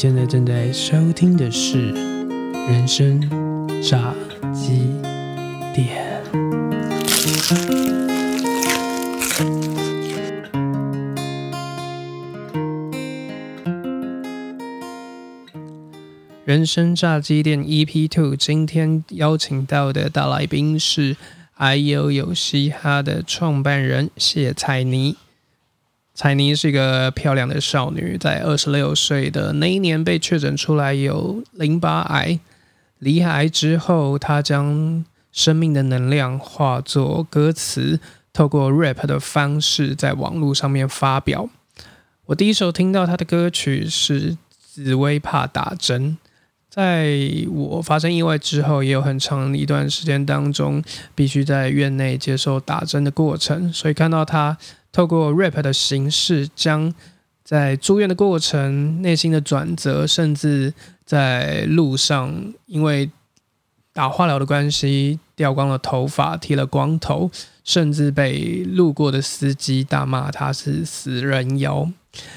现在正在收听的是《人生炸鸡店》。人生炸鸡店 EP Two，今天邀请到的大来宾是 IU 有嘻哈的创办人谢彩妮。彩妮是一个漂亮的少女，在二十六岁的那一年被确诊出来有淋巴癌。离癌之后，她将生命的能量化作歌词，透过 rap 的方式在网络上面发表。我第一首听到她的歌曲是《紫薇怕打针》。在我发生意外之后，也有很长一段时间当中，必须在院内接受打针的过程。所以看到她透过 rap 的形式，将在住院的过程、内心的转折，甚至在路上因为打化疗的关系掉光了头发、剃了光头，甚至被路过的司机大骂他是死人妖，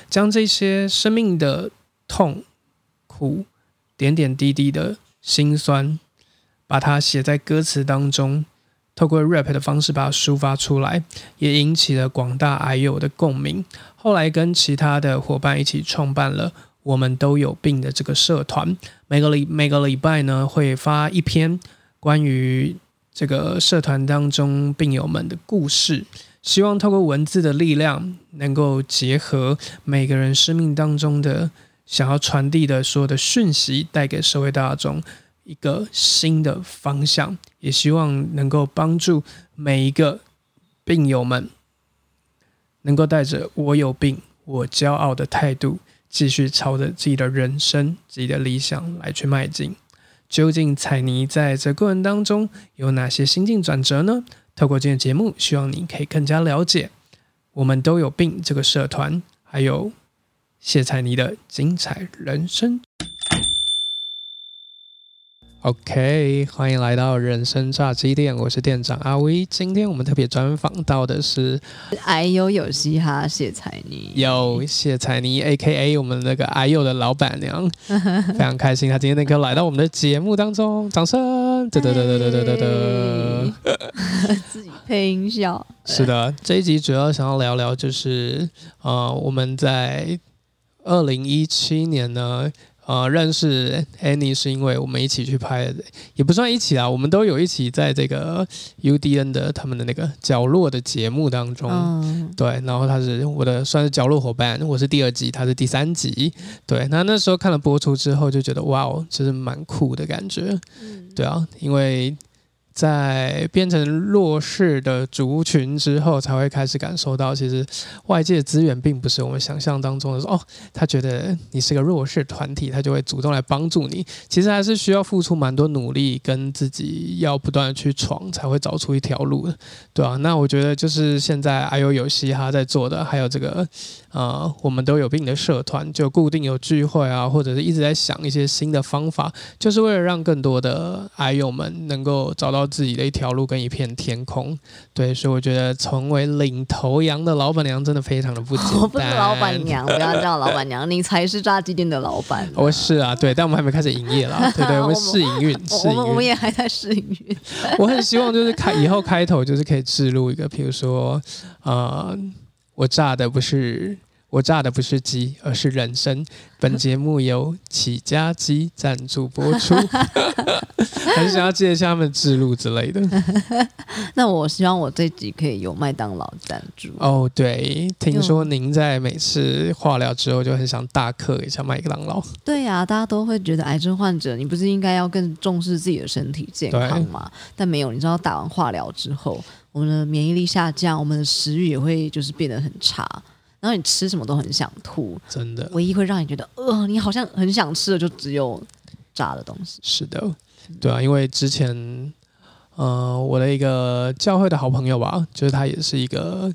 将这些生命的痛苦。点点滴滴的心酸，把它写在歌词当中，透过 rap 的方式把它抒发出来，也引起了广大癌友的共鸣。后来跟其他的伙伴一起创办了“我们都有病”的这个社团，每个礼每个礼拜呢会发一篇关于这个社团当中病友们的故事，希望透过文字的力量，能够结合每个人生命当中的。想要传递的所有的讯息，带给社会大众一个新的方向，也希望能够帮助每一个病友们，能够带着“我有病，我骄傲”的态度，继续朝着自己的人生、自己的理想来去迈进。究竟彩妮在这过程当中有哪些心境转折呢？透过今天节目，希望你可以更加了解“我们都有病”这个社团，还有。谢彩妮的精彩人生。OK，欢迎来到人生炸鸡店，我是店长阿威。今天我们特别专访到的是哎呦有嘻哈谢彩妮，有谢彩妮 A.K.A 我们那个哎呦的老板娘，非常开心，她今天能够来到我们的节目当中，掌声！得得得得得得得，自己配音效。是的，这一集主要想要聊聊就是呃我们在。二零一七年呢，呃，认识 Annie 是因为我们一起去拍，也不算一起啊，我们都有一起在这个 UDN 的他们的那个角落的节目当中，对，然后他是我的算是角落伙伴，我是第二集，他是第三集，对，那那时候看了播出之后就觉得哇哦，其实蛮酷的感觉，对啊，因为。在变成弱势的族群之后，才会开始感受到，其实外界资源并不是我们想象当中的说，哦，他觉得你是个弱势团体，他就会主动来帮助你。其实还是需要付出蛮多努力，跟自己要不断的去闯，才会找出一条路的，对啊，那我觉得就是现在还有有嘻哈在做的，还有这个。呃，我们都有病的社团就固定有聚会啊，或者是一直在想一些新的方法，就是为了让更多的癌友们能够找到自己的一条路跟一片天空。对，所以我觉得成为领头羊的老板娘真的非常的不简单。我不是老板娘，不要叫老板娘，你才是炸鸡店的老板。我是啊，对，但我们还没开始营业啦，对 对，我们试营运，试营运，我们也还在试营运。我很希望就是开以后开头就是可以置入一个，比如说，呃。我炸的不是我炸的不是鸡，而是人生。本节目由起家鸡赞助播出，还是想要借一下他们之路之类的。那我希望我这集可以有麦当劳赞助。哦，对，听说您在每次化疗之后就很想大客一下麦当劳。对呀，大家都会觉得癌症患者，你不是应该要更重视自己的身体健康吗？但没有，你知道打完化疗之后。我们的免疫力下降，我们的食欲也会就是变得很差，然后你吃什么都很想吐，真的。唯一会让你觉得呃，你好像很想吃的就只有炸的东西。是的，对啊，因为之前，呃，我的一个教会的好朋友吧，就是他也是一个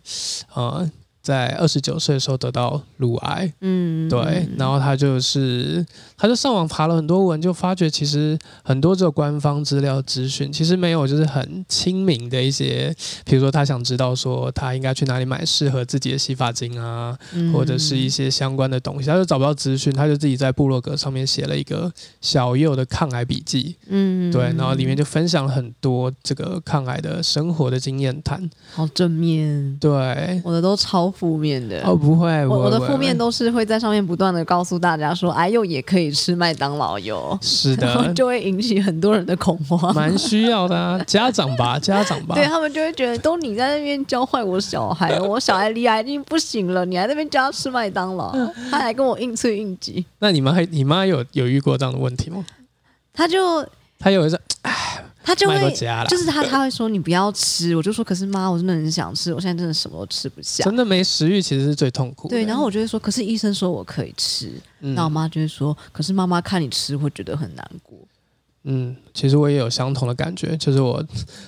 呃在二十九岁的时候得到乳癌，嗯，对，然后他就是，他就上网爬了很多文，就发觉其实很多这个官方资料资讯其实没有，就是很亲民的一些，比如说他想知道说他应该去哪里买适合自己的洗发精啊，嗯。或者是一些相关的东西，他就找不到资讯，他就自己在部落格上面写了一个小右的抗癌笔记，嗯，对，然后里面就分享了很多这个抗癌的生活的经验谈，好正面，对，我的都超负面的。哦，不会，我我的负面都都是会在上面不断的告诉大家说，哎呦也可以吃麦当劳哟，是的，就会引起很多人的恐慌。蛮需要的啊，家长吧，家长吧，对他们就会觉得，都你在那边教坏我小孩，我小孩离癌已经不行了，你还在那边教他吃麦当劳，他还跟我硬催硬挤，那你妈还你妈有有遇过这样的问题吗？他就他有一次他就会家，就是他他会说你不要吃，我就说可是妈，我真的很想吃，我现在真的什么都吃不下。真的没食欲，其实是最痛苦的。对，然后我就会说，可是医生说我可以吃，嗯那我妈就会说，可是妈妈看你吃会觉得很难过。嗯，其实我也有相同的感觉，就是我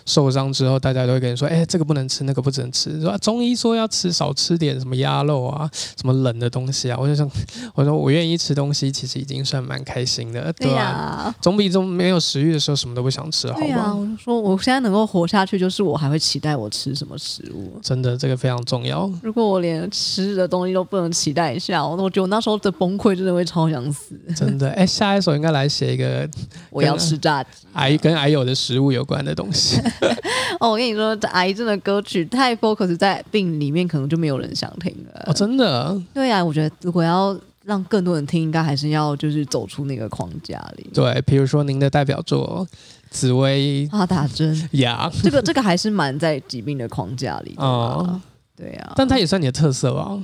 受伤之后，大家都会跟你说，哎、这个不能吃，那个不能吃，说、啊、中医说要吃少吃点什么鸭肉啊，什么冷的东西啊，我就想，我说我愿意吃东西，其实已经算蛮开心的，对对吧、呀、总比中没有食欲的时候什么都不想吃好对呀、吧？我就说我现在能够活下去，就是我还会期待我吃什么食物。真的，这个非常重要。如果我连吃的东西都不能期待一下，我我觉得我那时候的崩溃真的会超想死。真的，哎、下一首应该来写一个 我要吃炸鸡。癌跟癌友的食物有关的东西。哦，我跟你说，这癌症的歌曲太 focus 在病里面，可能就没有人想听了。哦，真的，对啊，我觉得如果要让更多人听，应该还是要就是走出那个框架里。对，比如说您的代表作《紫薇啊，打针，呀》，这个这个还是蛮在疾病的框架里的吧哦对啊，但它也算你的特色吧？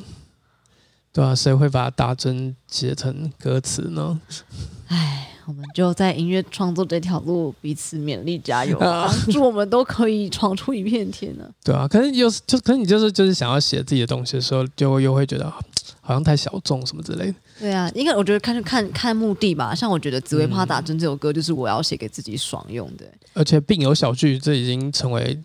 对啊，谁会把打针写成歌词呢？唉，我们就在音乐创作这条路彼此勉励加油吧，祝我们都可以闯出一片天呢。对啊，可是有时就可是你就是就是想要写自己的东西的时候，就又会觉得啊好像太小众什么之类的。对啊，应该我觉得看看看目的吧。像我觉得《紫薇怕打针》这首歌，就是我要写给自己爽用的。而且病友小聚，这已经成为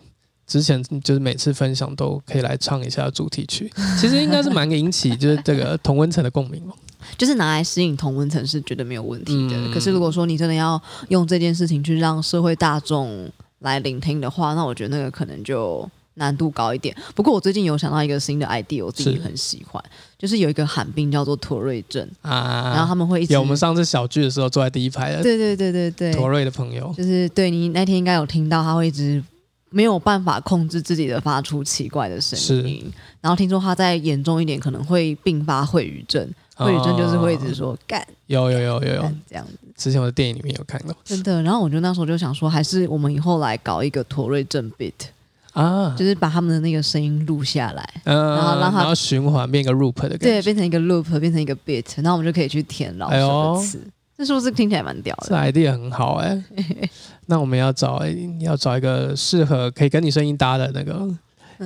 之前就是每次分享都可以来唱一下主题曲。其实应该是蛮引起就是这个同温层的共鸣嘛。就是拿来吸引同温层是绝对没有问题的。嗯。可是如果说你真的要用这件事情去让社会大众来聆听的话，那我觉得那个可能就难度高一点。不过我最近有想到一个新的 idea，我自己是很喜欢，就是有一个罕病叫做妥瑞症，啊，然后他们会一直有我们上次小聚的时候坐在第一排的对对对对对，妥瑞的朋友，就是对你那天应该有听到，他会一直没有办法控制自己的发出奇怪的声音，然后听说他再严重一点可能会并发秽语症，秽语症就是会一直说干有有有有有，这样子，之前我的电影里面有看到真的。然后我就那时候就想说，还是我们以后来搞一个妥瑞正 beat，啊，就是把他们的那个声音录下来。嗯，然后让它然后循环变一个 loop 的感觉对，变成一个 loop，变成一个 beat，然后我们就可以去填老师的词。这是不是听起来蛮屌的这的？idea 很好哎、那我们要找要找一个适合可以跟你声音搭的那个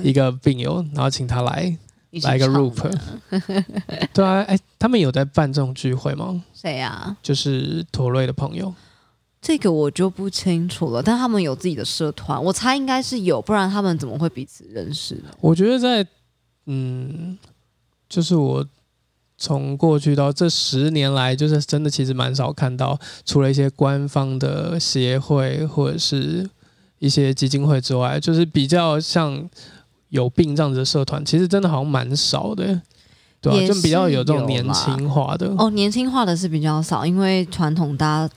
一个病友，然后请他来一起来个唱 loop。对啊，哎、他们有在办这种聚会吗？谁啊？就是陀瑞的朋友，这个我就不清楚了，但他们有自己的社团，我猜应该是有，不然他们怎么会彼此认识呢？我觉得在嗯，就是我从过去到这十年来，就是真的其实蛮少看到，除了一些官方的协会或者是一些基金会之外，就是比较像有病这样子的社团，其实真的好像蛮少的。对啊，就比较有这种年轻化的，哦，年轻化的是比较少，因为传统大家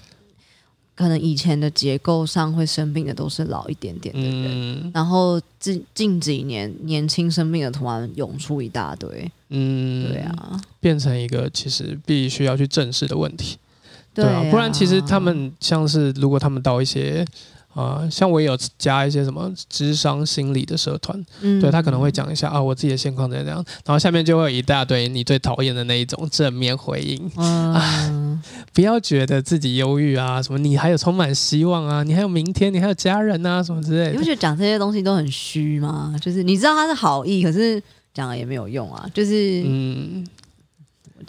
可能以前的结构上会生病的都是老一点点的人，嗯。然后近近几年年轻生病的突然涌出一大堆，嗯，对，啊，变成一个其实必须要去正视的问题。对啊，不然其实他们像是如果他们到一些呃，像我也有加一些什么智商心理的社团，嗯对他可能会讲一下啊，我自己的现况怎样怎样，然后下面就会有一大堆你最讨厌的那一种正面回应，嗯，不要觉得自己忧郁啊，什么你还有充满希望啊，你还有明天，你还有家人啊，什么之类的。你不觉得讲这些东西都很虚吗？就是你知道他是好意，可是讲了也没有用啊，就是嗯，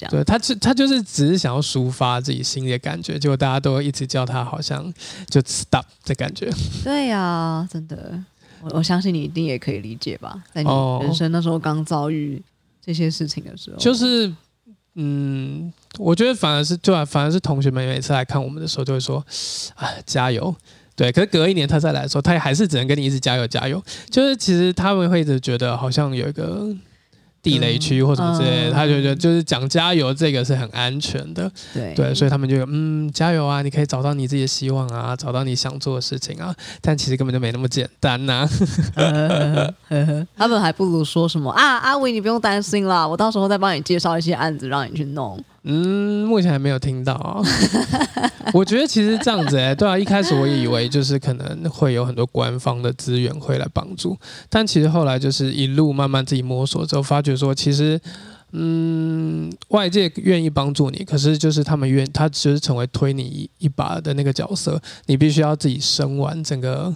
对，他就他就是只是想要抒发自己心里的感觉，结果大家都一直叫他好像就 stop 的感觉。对呀、真的，我我相信你一定也可以理解吧，在你哦人生那时候刚遭遇这些事情的时候，就是嗯，我觉得反而是对啊，反而是同学们每次来看我们的时候，就会说啊，加油。对，可是隔一年他再来的时候，他还是只能跟你一直加油加油。就是其实他们会一直觉得好像有一个。地雷区或什么之类的，他就觉得就是讲加油这个是很安全的，对对，所以他们就嗯加油啊，你可以找到你自己的希望啊，找到你想做的事情啊，但其实根本就没那么简单呐。他们还不如说什么啊，阿伟你不用担心啦，我到时候再帮你介绍一些案子让你去弄。嗯，目前还没有听到啊。我觉得其实这样子哎，对啊，一开始我以为就是可能会有很多官方的资源会来帮助，但其实后来就是一路慢慢自己摸索之后，发觉说其实。嗯，外界愿意帮助你，可是就是他们愿，他只是成为推你一一把的那个角色，你必须要自己生完整个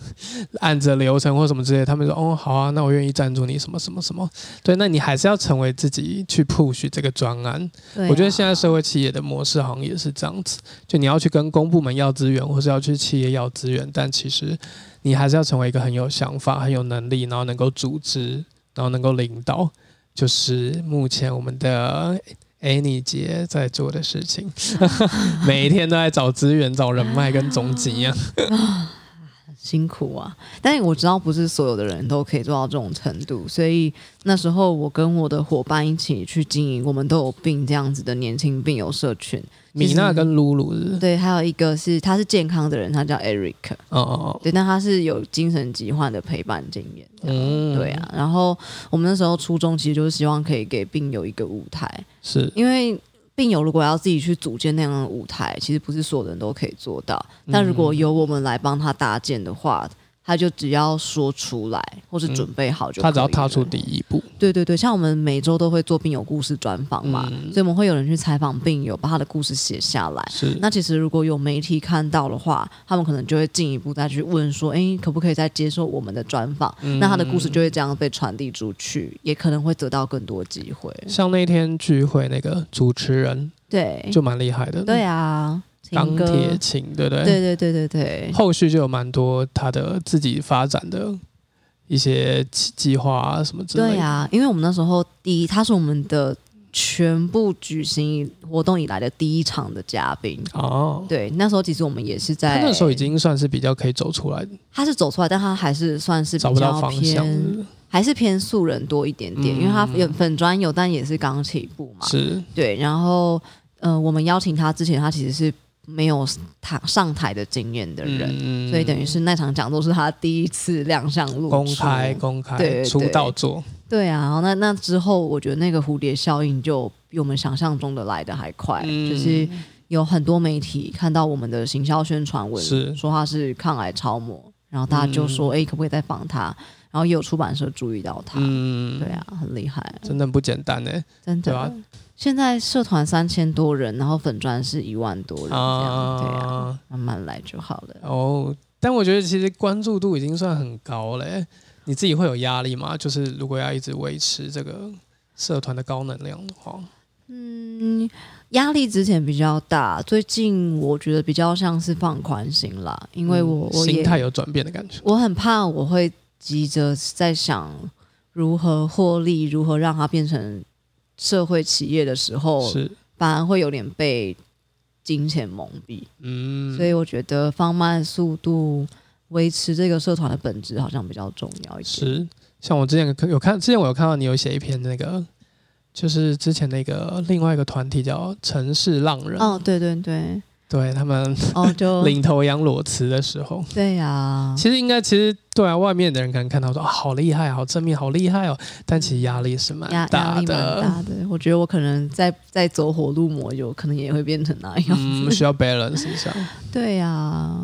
案子流程或什么之类。他们说，哦，好啊，那我愿意赞助你什么什么什么。对，那你还是要成为自己去 push 这个专案。我觉得现在社会企业的模式好像也是这样子，就你要去跟公部门要资源，或是要去企业要资源，但其实你还是要成为一个很有想法、很有能力，然后能够组织，然后能够领导。就是目前我们的 Annie 姐在做的事情，每一天都在找资源、找人脉跟总经一样。辛苦啊！但是我知道不是所有的人都可以做到这种程度，所以那时候我跟我的伙伴一起去经营，我们都有病这样子的年轻病友社群。米娜跟露露对，还有一个是他是健康的人，他叫 Eric。哦哦，对，但他是有精神疾患的陪伴经验。嗯，对啊。然后我们那时候初衷其实就是希望可以给病友一个舞台，是因为。病友如果要自己去组建那样的舞台，其实不是所有人都可以做到。但如果由我们来帮他搭建的话，他就只要说出来，或是准备好就。他只要踏出第一步。对对对，像我们每周都会做病友故事专访嘛，所以我们会有人去采访病友，把他的故事写下来。是。那其实如果有媒体看到的话，他们可能就会进一步再去问说：“哎，可不可以再接受我们的专访？”那他的故事就会这样被传递出去，也可能会得到更多机会。像那天聚会那个主持人，对，就蛮厉害的。对啊。钢铁琴，对不对？对对对对对。后续就有蛮多他的自己发展的一些计划啊，什么之类的。对啊，因为我们那时候第一，他是我们的全部举行活动以来的第一场的嘉宾哦。对，那时候其实我们也是在那时候已经算是比较可以走出来的。他是走出来，但他还是算是找不到方向，还是偏素人多一点点，因为他有粉专有，但也是刚起步嘛。是对，然后呃，我们邀请他之前，他其实是。没有台上台的经验的人，所以等于是那场讲座是他第一次亮相录公开公开对出道作。对啊，然后那那之后，我觉得那个蝴蝶效应就比我们想象中的来的还快，就是有很多媒体看到我们的行销宣传文，说他是抗癌超模，然后大家就说：“哎，可不可以再访他？”然后也有出版社注意到他，嗯，对啊，很厉害，真的不简单呢，真的。现在社团三千多人，然后粉砖是一万多人，这样对啊，慢慢来就好了。哦，但我觉得其实关注度已经算很高了。你自己会有压力吗？就是如果要一直维持这个社团的高能量的话，嗯，压力之前比较大，最近我觉得比较像是放宽心啦，因为我我心态有转变的感觉。我很怕我会急着在想如何获利，如何让它变成。社会企业的时候，是。反而会有点被金钱蒙蔽，嗯，所以我觉得放慢速度，维持这个社团的本质好像比较重要一些。是，像我之前有看，之前我有看到你有写一篇那个，就是之前那个另外一个团体叫城市浪人，哦，对对对。对他们哦，就 领头羊裸辞的时候，对呀，其实应该其实对啊，外面的人可能看到说啊，好厉害，好正面，好厉害哦，但其实压力是蛮大的。大的，我觉得我可能在在走火入魔，有可能也会变成那样。嗯，需要 balance 一下。对呀，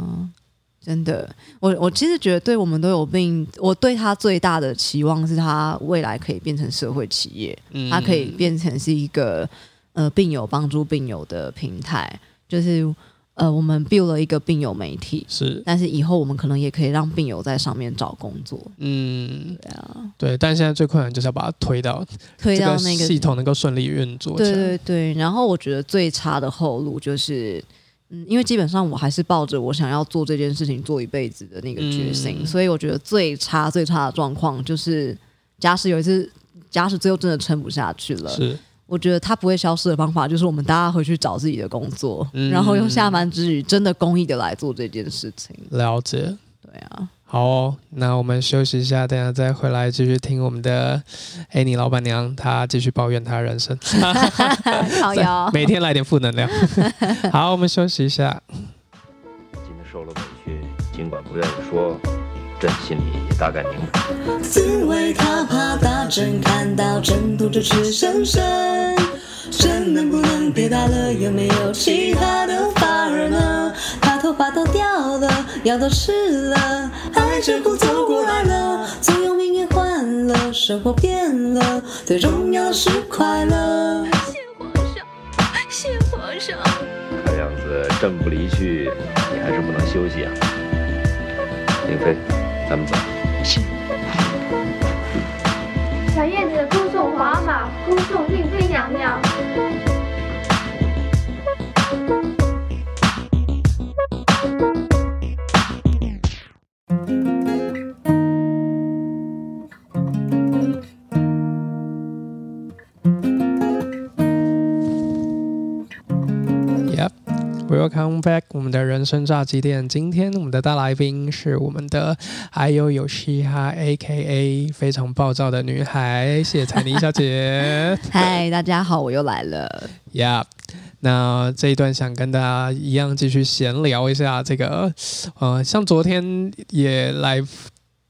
真的，我我其实觉得，对我们都有病。我对他最大的期望是他未来可以变成社会企业，他可以变成是一个呃病友帮助病友的平台。就是呃，我们 build 了一个病友媒体，是，但是以后我们可能也可以让病友在上面找工作。嗯，对啊，对，但现在最困难就是要把它推到推到那个系统能够顺利运作。对对对，然后我觉得最差的后路就是，嗯，因为基本上我还是抱着我想要做这件事情做一辈子的那个决心，所以我觉得最差最差的状况就是，假使有一次假使最后真的撑不下去了，是我觉得它不会消失的方法，就是我们大家回去找自己的工作，然后用下班之余真的公益的来做这件事情。了解，对啊，好哦，那我们休息一下，等下再回来继续听我们的 Annie 老板娘，她继续抱怨她人生，好哟，每天来点负能量。好，我们休息一下。今天受了委屈，尽管不愿意说，朕心里也大概明白。紫薇他怕打针，看到针吐着赤生生，针能不能别打了？有没有其他的法儿呢？他头发都掉了，药都吃了，还是不走过来了，总有命运换了，生活变了，最重要的是快乐。谢皇上，谢皇上。看样子朕不离去，你还是不能休息啊。令妃，咱们走。小燕子恭送皇阿玛，恭送令妃娘娘。Welcome back，我们的人生炸鸡店。今天我们的大来宾是我们的 IU 有嘻哈 A.K.A 非常暴躁的女孩谢谢彩妮小姐。嗨，大家好，我又来了。Yep，那这一段想跟大家一样继续闲聊一下这个，呃，像昨天也来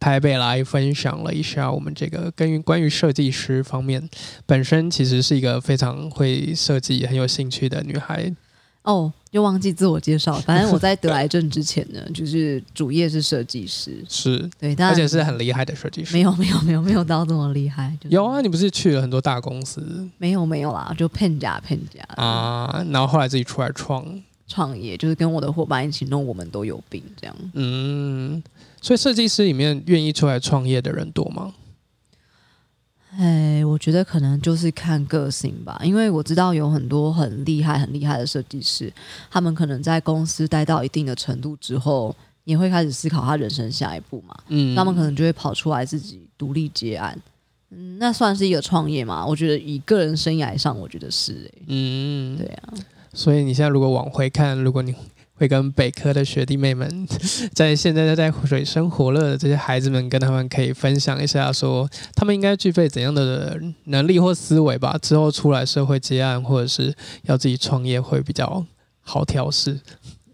台北来分享了一下我们这个跟于关于设计师方面，本身其实是一个非常会设计、很有兴趣的女孩。哦，又忘记自我介绍。反正我在得癌症之前呢，就是主业是设计师，是，对，而且是很厉害的设计师。没有没有没有没有到这么厉害。就是有啊，你不是去了很多大公司没有没有啦，就骗假骗假啊，然后后来自己出来创，创业，就是跟我的伙伴一起弄，我们都有病这样。嗯，所以设计师里面愿意出来创业的人多吗？哎，我觉得可能就是看个性吧，因为我知道有很多很厉害、很厉害的设计师，他们可能在公司待到一定的程度之后，也会开始思考他人生下一步嘛。嗯，他们可能就会跑出来自己独立接案，嗯，那算是一个创业嘛？我觉得以个人生涯上，我觉得是、欸，嗯，对啊，所以你现在如果往回看，如果你会跟北科的学弟妹们，在现在在水深火热的这些孩子们，跟他们可以分享一下说他们应该具备怎样的能力或思维吧？之后出来社会接案，或者是要自己创业，会比较好调试。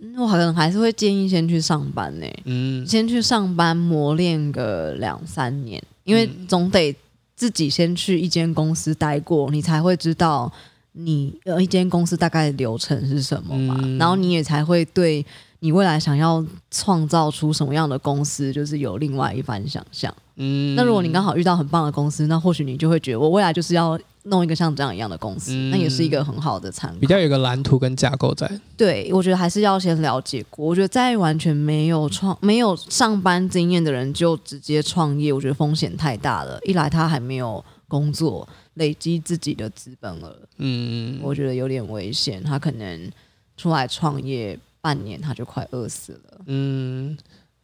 嗯我好像还是会建议先去上班呢、嗯先去上班磨练个两三年，因为总得自己先去一间公司待过，你才会知道你呃一间公司大概流程是什么嘛，嗯然后你也才会对你未来想要创造出什么样的公司，就是有另外一番想象。嗯那如果你刚好遇到很棒的公司，那或许你就会觉得我未来就是要弄一个像这样一样的公司，嗯那也是一个很好的参考。比较有个蓝图跟架构在，对，我觉得还是要先了解过。我觉得在完全没有创、没有上班经验的人就直接创业，我觉得风险太大了。一来他还没有工作，累积自己的资本了，嗯，我觉得有点危险。他可能出来创业半年，他就快饿死了。嗯，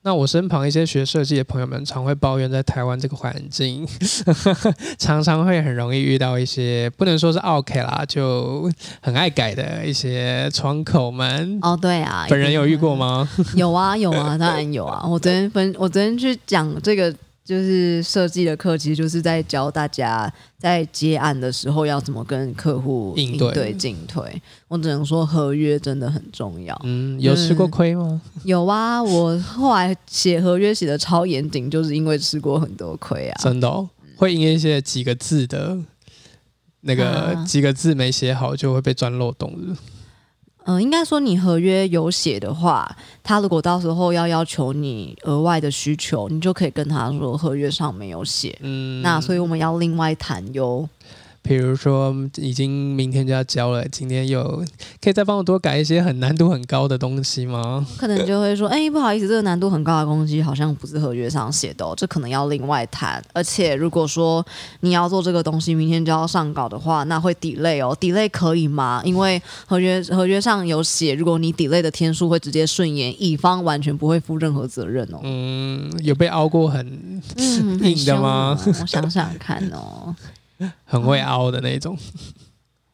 那我身旁一些学设计的朋友们，常会抱怨在台湾这个环境，常常会很容易遇到一些不能说是 OK 啦，就很爱改的一些窗口们。哦，对啊，本人有遇过吗？吗？有啊，有啊，当然有啊。我昨天分，我昨天去讲这个就是设计的课，其实就是在教大家在接案的时候要怎么跟客户应对对进退。我只能说合约真的很重要。嗯，有吃过亏吗？有啊，我后来写合约写的超严谨，就是因为吃过很多亏啊。真的、哦、会因为一些几个字的那个啊几个字没写好，就会被钻漏洞的。嗯、应该说你合约有写的话，他如果到时候要要求你额外的需求，你就可以跟他说合约上没有写。嗯，那所以我们要另外谈哟。比如说已经明天就要交了，今天有可以再帮我多改一些很难度很高的东西吗？可能就会说，哎、不好意思，这个难度很高的东西好像不是合约上写的、哦，这可能要另外谈。而且如果说你要做这个东西，明天就要上稿的话，那会 delay 哦，delay 可以吗？因为合约合约上有写，如果你 delay 的天数会直接顺延，乙方完全不会负任何责任哦。嗯，有被凹过很硬的吗我想想看哦。很会凹的那种。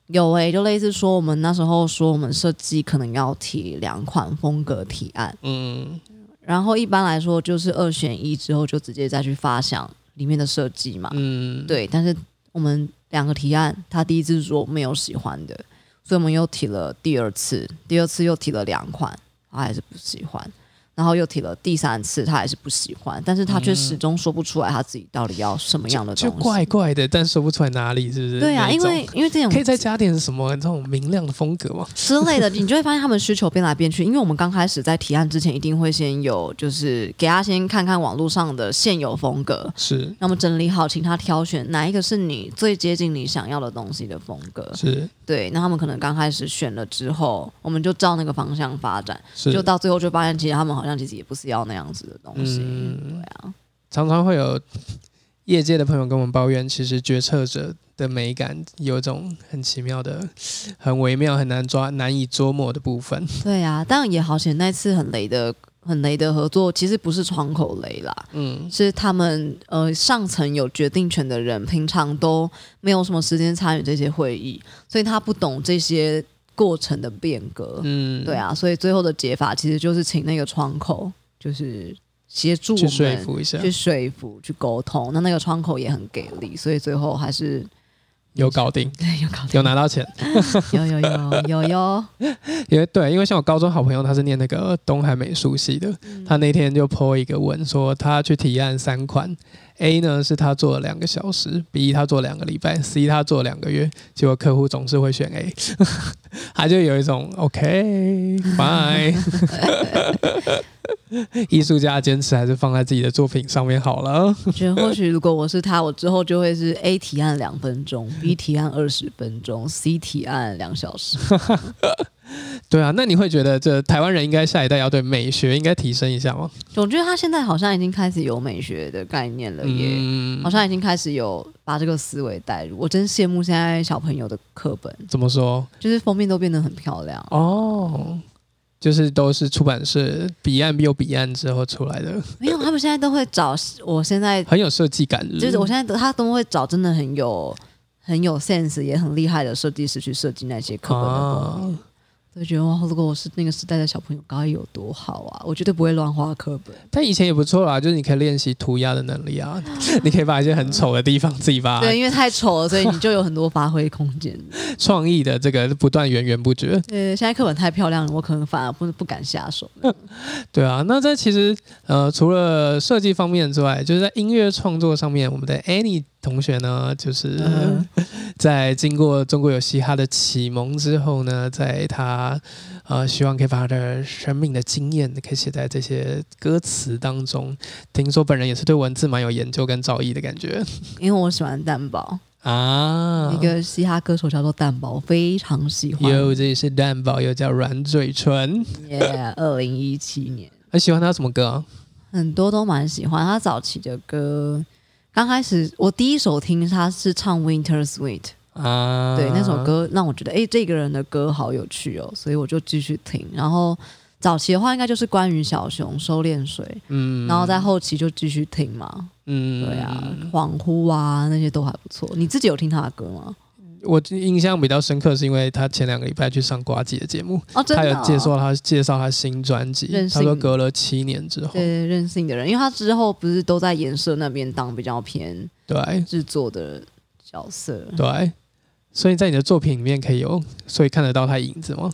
有诶、就类似说我们那时候说我们设计可能要提两款风格提案，嗯，然后一般来说就是二选一之后就直接再去发想里面的设计嘛。嗯，对，但是我们两个提案，他第一次说没有喜欢的，所以我们又提了第二次，第二次又提了两款，他还是不喜欢。然后又提了第三次，他还是不喜欢，但是他却始终说不出来他自己到底要什么样的东西。就怪怪的，但说不出来哪里，是不是？对啊，因为因为这种可以再加点什么这种明亮的风格吗？之类的，你就会发现他们需求变来变去。因为我们刚开始在提案之前，一定会先有，就是给他先看看网络上的现有风格，是那么整理好，请他挑选哪一个是你最接近你想要的东西的风格。是对，那他们可能刚开始选了之后，我们就照那个方向发展，是，就到最后就发现，其实他们好像其实也不是要那样子的东西。嗯对啊，常常会有业界的朋友跟我们抱怨，其实决策者的美感有一种很奇妙的、很微妙、很难抓、难以捉摸的部分。对啊，但也好险，那次很雷的。很雷的合作其实不是窗口雷啦，嗯，是他们呃上层有决定权的人，平常都没有什么时间参与这些会议，所以他不懂这些过程的变革。嗯，对，啊，所以最后的解法其实就是请那个窗口，就是协助我们去说服一下，去说服、去沟通。那那个窗口也很给力，所以最后还是有搞定，对 有搞定，有拿到钱。有有有有有，因为对，因为像我高中好朋友，他是念那个东海美术系的，嗯他那天就 po 一个文说，他去提案三款，A 呢是他做了两个小时，B 他做两个礼拜，C 他做两个月，结果客户总是会选 A，他就有一种 OK bye，艺术家坚持还是放在自己的作品上面好了。我觉得或许如果我是他，我之后就会是 A 提案两分钟，B 提案二十分钟，C 提案两小时。对啊，那你会觉得这台湾人应该下一代要对美学应该提升一下吗？我觉得他现在好像已经开始有美学的概念了耶。嗯好，像已经开始有把这个思维带入，我真羡慕现在小朋友的课本，怎么说？就是封面都变得很漂亮。哦，就是都是出版社彼岸又彼岸之后出来的，没有，他们现在都会找我现在很有设计感。就是我现在他都会找真的很有很有 sense 也很厉害的设计师去设计那些课本的封面。啊，就觉得哇，如果我是那个时代的小朋友，该有多好啊！我绝对不会乱画课本。但以前也不错啦，就是你可以练习涂鸦的能力啊，你可以把一些很丑的地方自己把对，因为太丑了，所以你就有很多发挥空间。创意的这个不断源源不绝。对，现在课本太漂亮了，我可能反而不不敢下手。对啊，那这其实呃，除了设计方面之外，就是在音乐创作上面，我们的 Annie 同学呢，就是嗯在经过中国有嘻哈的启蒙之后呢，在他呃希望可以把他的生命的经验可以写在这些歌词当中。听说本人也是对文字蛮有研究跟造诣的感觉因为我喜欢蛋堡，啊。一个嘻哈歌手叫做蛋堡，我非常喜欢。又这里是蛋堡，又叫软嘴唇。耶，二零一七年，很喜欢他什么歌啊？很多都蛮喜欢他早期的歌。刚开始我第一首听他是唱《Winter Sweet》，啊，对那首歌让我觉得，哎、这个人的歌好有趣哦，所以我就继续听。然后早期的话，应该就是关于小熊收敛水，嗯然后在后期就继续听嘛。嗯对啊，恍惚啊那些都还不错。你自己有听他的歌吗？我印象比较深刻，是因为他前两个礼拜去上瓜姐的节目，哦，真的、他哦，有介绍他介绍他新专辑他说隔了七年之后，对任性的人，因为他之后不是都在颜色那边当比较偏对制作的角色。对，所以在你的作品里面可以有，所以看得到他影子吗？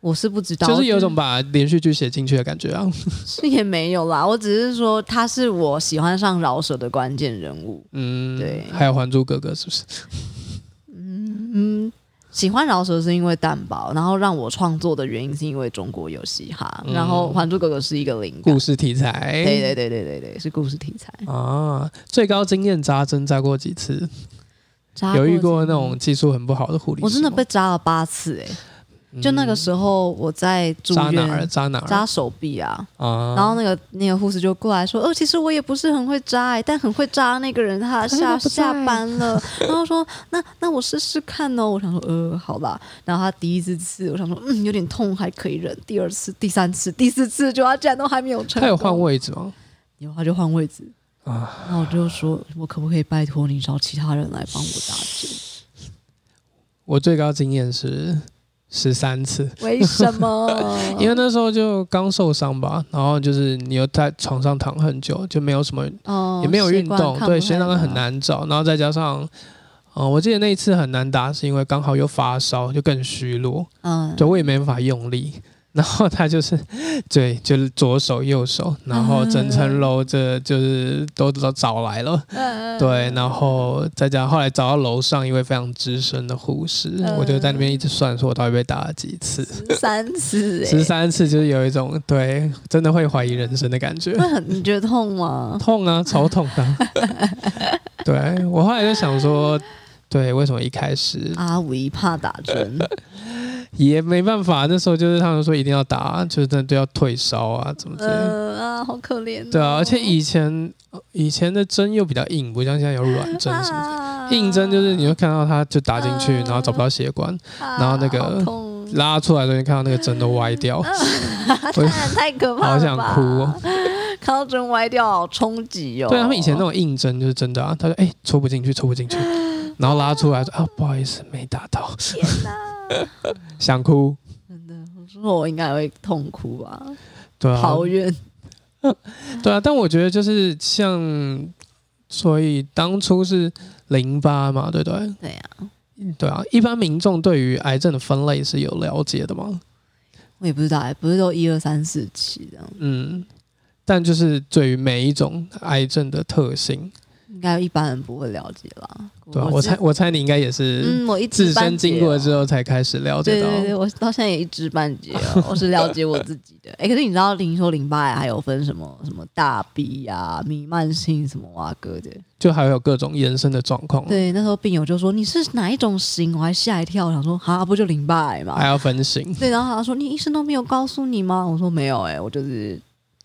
我是不知道，就是有种把连续剧写进去的感觉啊。是 也没有啦，我只是说他是我喜欢上饶舌的关键人物。嗯，对还有《还珠格格》是不是？嗯，喜欢饶舌是因为蛋堡，然后让我创作的原因是因为中国有嘻哈，嗯然后《还珠格格》是一个灵感故。事题材，对对对对对对，是故事题材。啊，最高经验扎针扎过几次？扎有遇过那种技术很不好的护理师吗？我真的被扎了八次哎、就那个时候我在住扎哪儿？院扎哪儿？扎手臂啊，啊，然后那个那个护士就过来说，哦，其实我也不是很会扎哎、但很会扎那个人他下他下班了，然后说那那我试试看哦，我想说呃好吧，然后他第一次刺，我想说嗯有点痛还可以忍，第二次、第三次、第四次就他竟然都还没有成功，他有换位置吗？有他就换位置，啊，然后我就说，我可不可以拜托你找其他人来帮我打针？我最高经验是十三次，为什么？因为那时候就刚受伤吧，然后就是你又在床上躺很久，就没有什么哦也没有运动，对，血糖血很。难找，然后再加上，嗯、我记得那一次很难打，是因为刚好又发烧，就更虚弱，嗯，对我也没办法用力。然后他就是，对，就是左手右手，然后整层楼这就是都都找来了，嗯对，然后再加上后来找到楼上一位非常资深的护士，嗯我就在那边一直算，说我到底被打了几次，三次、欸，十三次，就是有一种对，真的会怀疑人生的感觉。那很你觉得痛吗？痛啊，超痛的。对我后来就想说，对，为什么一开始阿维怕打针，也没办法？那时候就是他们说一定要打，就是真的都要退烧啊，怎么之类的。呃啊，好可怜、哦。对啊，而且以前以前的针又比较硬，不像现在有软针什么的。啊 硬针就是你会看到它就打进去，然后找不到血管，啊然后那个拉出来的时候，你看到那个针都歪掉，太可怕了，好想哭哦。看到针歪掉，好冲击哦。对他们以前那种硬针就是真的啊，他说哎戳不进去，戳不进去，然后拉出来说啊不好意思没打到，天哪，想哭。真的，我说我应该会痛哭吧，对啊，好怨。对啊，但我觉得就是像，所以当初是淋巴嘛，对不对？对啊、对啊，一般民众对于癌症的分类是有了解的吗？我也不知道，不是都一二三四期这样，嗯，但就是对于每一种癌症的特性，应该一般人不会了解啦。对啊，我猜我猜你应该也是嗯，我一知自身经过之后才开始了解到，对对对，我到现在也一知半解哦，我是了解我自己的。哎，可是你知道零说淋巴癌还有分什么什么大 B 呀、弥漫性什么啊哥的？就还有各种延伸的状况，对，那时候病友就说你是哪一种型，我还吓一跳，我想说哈不就淋巴癌吗还？要分型。对，然后他说你医生都没有告诉你吗？我说没有哎、我就是，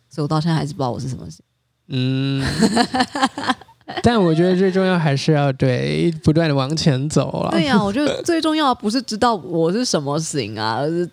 所以我到现在还是不知道我是什么型。嗯，但我觉得最重要还是要对不断的往前走了。对呀、啊 我觉得最重要不是知道我是什么型啊，而是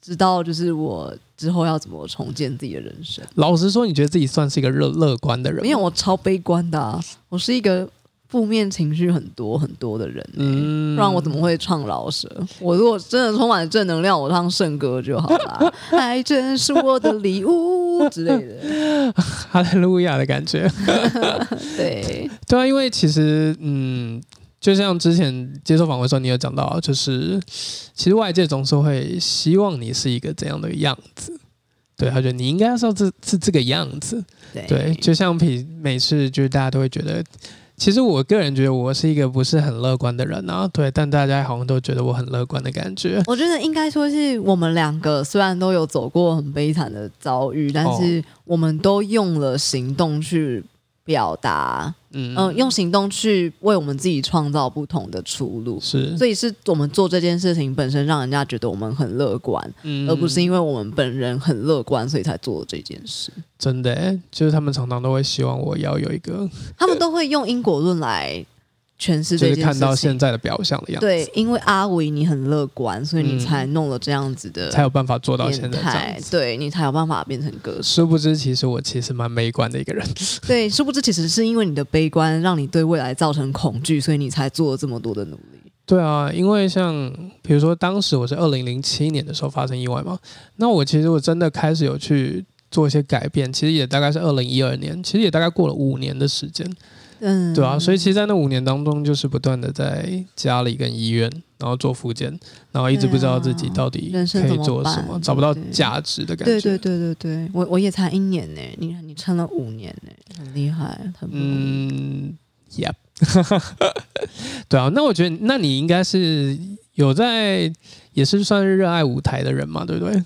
知道就是我之后要怎么重建自己的人生。老实说，你觉得自己算是一个乐乐观的人吗？没有，我超悲观的、啊，我是一个负面情绪很多很多的人、欸，嗯不然我怎么会唱老舌？我如果真的充满正能量，我唱圣歌就好了。爱真是我的礼物之类的。哈利路亚的感觉？对，对啊，因为其实嗯，就像之前接受访问的时候，你有讲到，就是其实外界总是会希望你是一个怎样的样子。对，他觉得你应该是要是是这个样子。对对，就像比每次就是大家都会觉得，其实我个人觉得我是一个不是很乐观的人啊。对，但大家好像都觉得我很乐观的感觉。我觉得应该说是我们两个虽然都有走过很悲惨的遭遇，但是我们都用了行动去表达，嗯嗯、用行动去为我们自己创造不同的出路。是，所以是我们做这件事情本身让人家觉得我们很乐观，嗯而不是因为我们本人很乐观，所以才做这件事。真的欸，就是他们常常都会希望我要有一个，他们都会用因果论来诠释就是这件事情。看到现在的表象的样子，对，因为阿维你很乐观，所以你嗯才弄了这样子的才有办法做到现在这样，子。对你才有办法变成歌手。殊不知，其实我其实蛮悲观的一个人。对，殊不知其实是因为你的悲观，让你对未来造成恐惧，所以你才做了这么多的努力。对啊，因为像比如说，当时我是二零零七年的时候发生意外嘛，那我其实我真的开始有去做一些改变，其实也大概是二零一二年，其实也大概过了五年的时间，嗯，对啊，所以其实，在那五年当中，就是不断的在家里跟医院，然后做复健，然后一直不知道自己到底可以做什么，找不到价值的感觉。对对对对对，我我也才一年呢，你看你撑了五年呢，很厉害，很。嗯，Yep，对啊，那我觉得，那你应该是有在，也是算是热爱舞台的人嘛，对不对？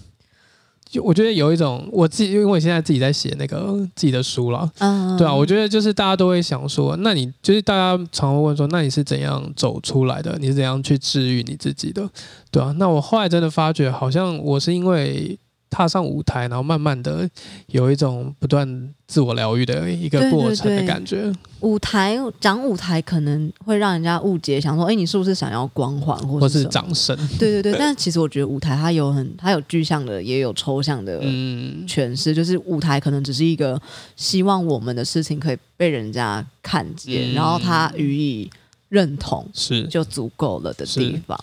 就我觉得有一种我自己，因为我现在自己在写那个自己的书了，嗯，对啊，我觉得就是大家都会想说，那你就是大家常会问说，那你是怎样走出来的？你是怎样去治愈你自己的？对啊，那我后来真的发觉，好像我是因为踏上舞台，然后慢慢的有一种不断自我疗愈的一个过程的对感觉。舞台讲舞台可能会让人家误解，想说，哎，你是不是想要光环或或是掌声，对对对，但其实我觉得舞台它有很，它有具象的，也有抽象的嗯，诠释。就是舞台可能只是一个希望我们的事情可以被人家看见，嗯。然后他予以认同是。就足够了的地方。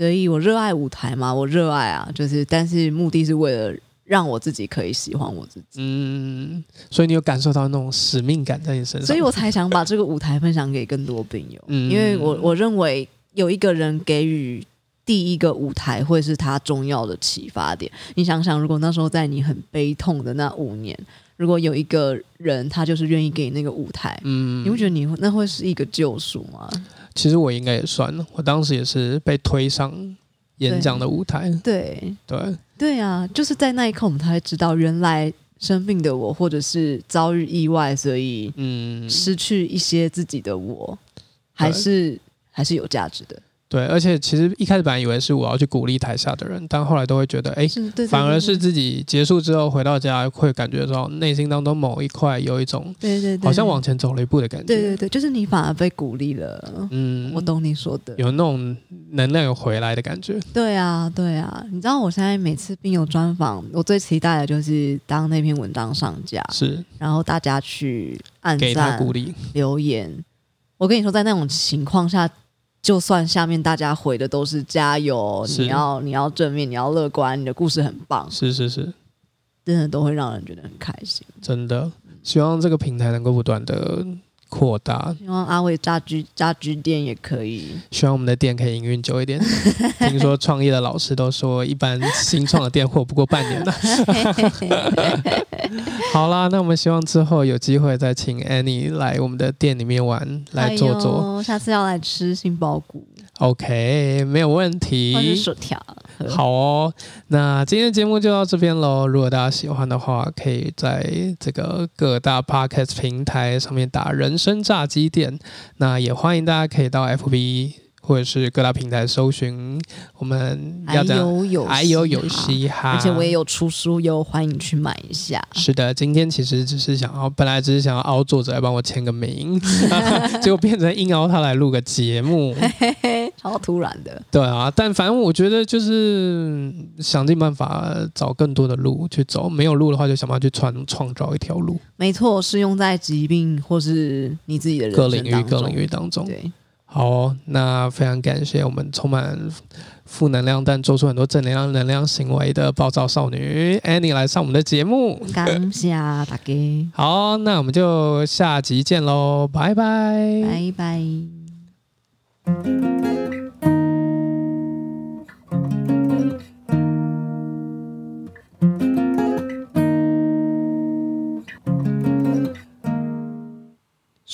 所以我热爱舞台嘛，我热爱啊，就是但是目的是为了让我自己可以喜欢我自己，嗯，所以你有感受到那种使命感在你身上，所以我才想把这个舞台分享给更多病友，嗯因为我我认为有一个人给予。第一个舞台会是他重要的启发点。你想想，如果那时候在你很悲痛的那五年，如果有一个人他就是愿意给你那个舞台，嗯你不觉得你会那会是一个救赎吗？其实我应该也算了，我当时也是被推上演讲的舞台，对。对，对啊，就是在那一刻，我们才会知道，原来生病的我，或者是遭遇意外，所以嗯，失去一些自己的我，还是还是有价值的。对，而且其实一开始本来以为是我要去鼓励台下的人，但后来都会觉得，哎，反而是自己结束之后回到家，会感觉到内心当中某一块有一种对对对，好像往前走了一步的感觉。对对对，就是你反而被鼓励了。嗯，我懂你说的，有那种能量有回来的感觉。对啊，对啊。你知道我现在每次病友专访，我最期待的就是当那篇文章上架，是然后大家去按赞、鼓励，留言。我跟你说，在那种情况下，就算下面大家回的都是加油，你要你要正面，你要乐观，你的故事很棒，是是是，真的都会让人觉得很开心。真的。希望这个平台能够不断的扩大，希望阿伟家居家居店也可以。希望我们的店可以营运久一点。听说创业的老师都说，一般新创的店活不过半年的。好啦，那我们希望之后有机会再请 Annie 来我们的店里面玩，来坐坐。哎下次要来吃杏鲍菇 OK，没有问题。或者薯条。好哦，那今天的节目就到这边喽。如果大家喜欢的话，可以在这个各大 podcast 平台上面打“人生炸鸡店”。那也欢迎大家可以到 FB 或者是各大平台搜寻我们要讲有有还有有嘻嘻哈，而且我也有出书哟，欢迎你去买一下。是的，今天其实只是想要，本来只是想要凹作者来帮我签个名，结果变成硬凹他来录个节目。超突然的。对啊，但反正我觉得就是想尽办法找更多的路去走，没有路的话就想办法去创创造一条路，没错，适用在疾病或是你自己的人各领域各领域当中。对，好哦、那非常感谢我们充满负能量但做出很多正能量能量行为的暴躁少女 Annie 来上我们的节目。感谢大家，好，那我们就下集见喽，拜拜。拜拜。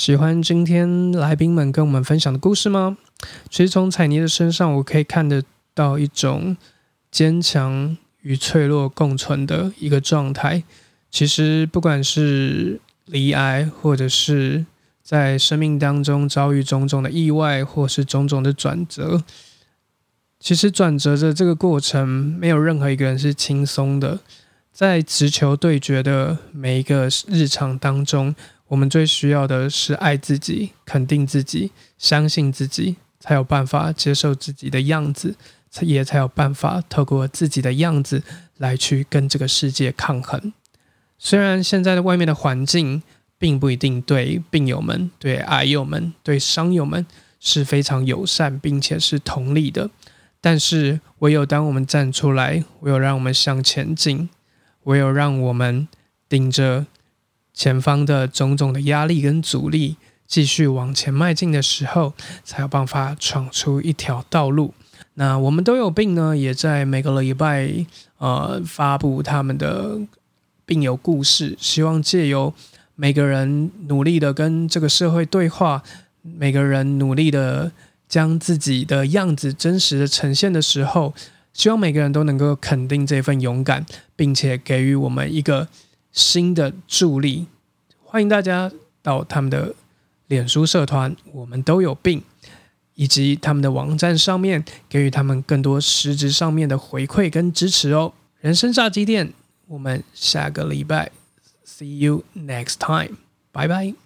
喜欢今天来宾们跟我们分享的故事吗？其实从彩妮的身上，我可以看得到一种坚强与脆弱共存的一个状态。其实不管是离癌，或者是在生命当中遭遇种种的意外，或是种种的转折，其实转折的这个过程，没有任何一个人是轻松的。在直球对决的每一个日常当中，我们最需要的是爱自己、肯定自己、相信自己，才有办法接受自己的样子，也才有办法透过自己的样子来去跟这个世界抗衡。虽然现在的外面的环境并不一定对病友们、对癌友们、对伤友们是非常友善，并且是同理的，但是唯有当我们站出来，唯有让我们向前进，唯有让我们顶着前方的种种的压力跟阻力，继续往前迈进的时候，才有办法闯出一条道路。那我们都有病呢，也在每个礼拜呃发布他们的病友故事，希望借由每个人努力的跟这个社会对话，每个人努力的将自己的样子真实的呈现的时候，希望每个人都能够肯定这份勇敢，并且给予我们一个新的助力。欢迎大家到他们的脸书社团“我们都有病”，以及他们的网站上面给予他们更多实质上面的回馈跟支持哦。人生炸鸡店，我们下个礼拜 see you next time，拜拜。